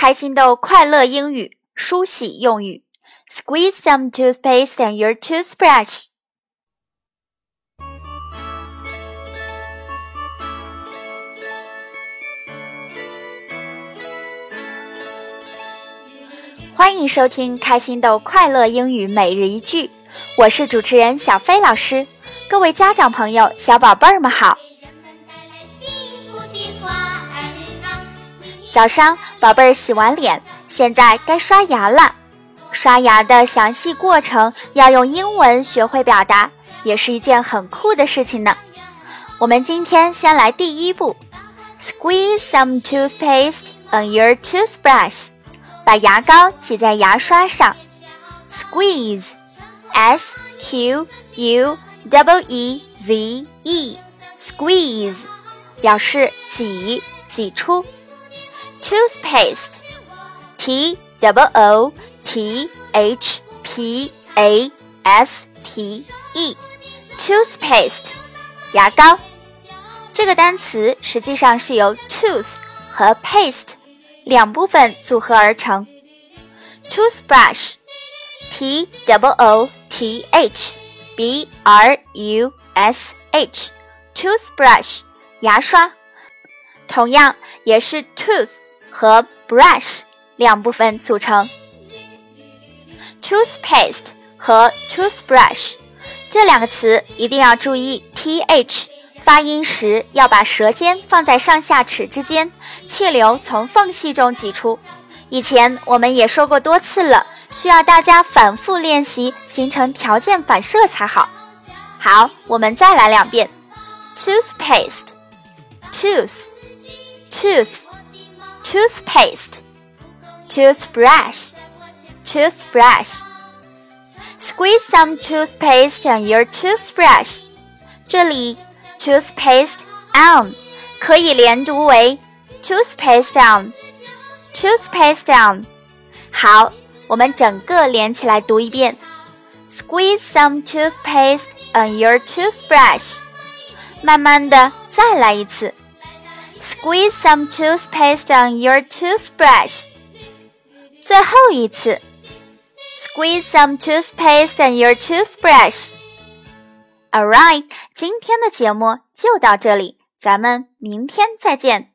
开心豆快乐英语梳洗用语：Squeeze some toothpaste and your toothbrush。欢迎收听开心豆快乐英语每日一句，我是主持人小飞老师。各位家长朋友、小宝贝儿们好！早上，宝贝儿洗完脸，现在该刷牙了。刷牙的详细过程要用英文学会表达，也是一件很酷的事情呢。我们今天先来第一步：Squeeze some toothpaste on your toothbrush。把牙膏挤在牙刷上，squeeze，s q u w e z e，squeeze，表示挤挤出。toothpaste，t w o t h p a s t e，toothpaste，牙膏。这个单词实际上是由 tooth 和 paste。两部分组合而成。toothbrush，t w o t h b r u s h，toothbrush，牙刷，同样也是 tooth 和 brush 两部分组成。toothpaste 和 toothbrush 这两个词一定要注意 th。发音时要把舌尖放在上下齿之间，气流从缝隙中挤出。以前我们也说过多次了，需要大家反复练习，形成条件反射才好。好，我们再来两遍 toothpaste tooth tooth ：tooth，tooth，toothpaste，toothbrush，toothbrush，squeeze some toothpaste on your toothbrush。这里。toothpaste on 可以连读为 toothpaste on，toothpaste on。好，我们整个连起来读一遍：Squeeze some toothpaste on your toothbrush。慢慢的再来一次 ：Squeeze some toothpaste on your toothbrush。最后一次：Squeeze some toothpaste on your toothbrush。All right，今天的节目就到这里，咱们明天再见。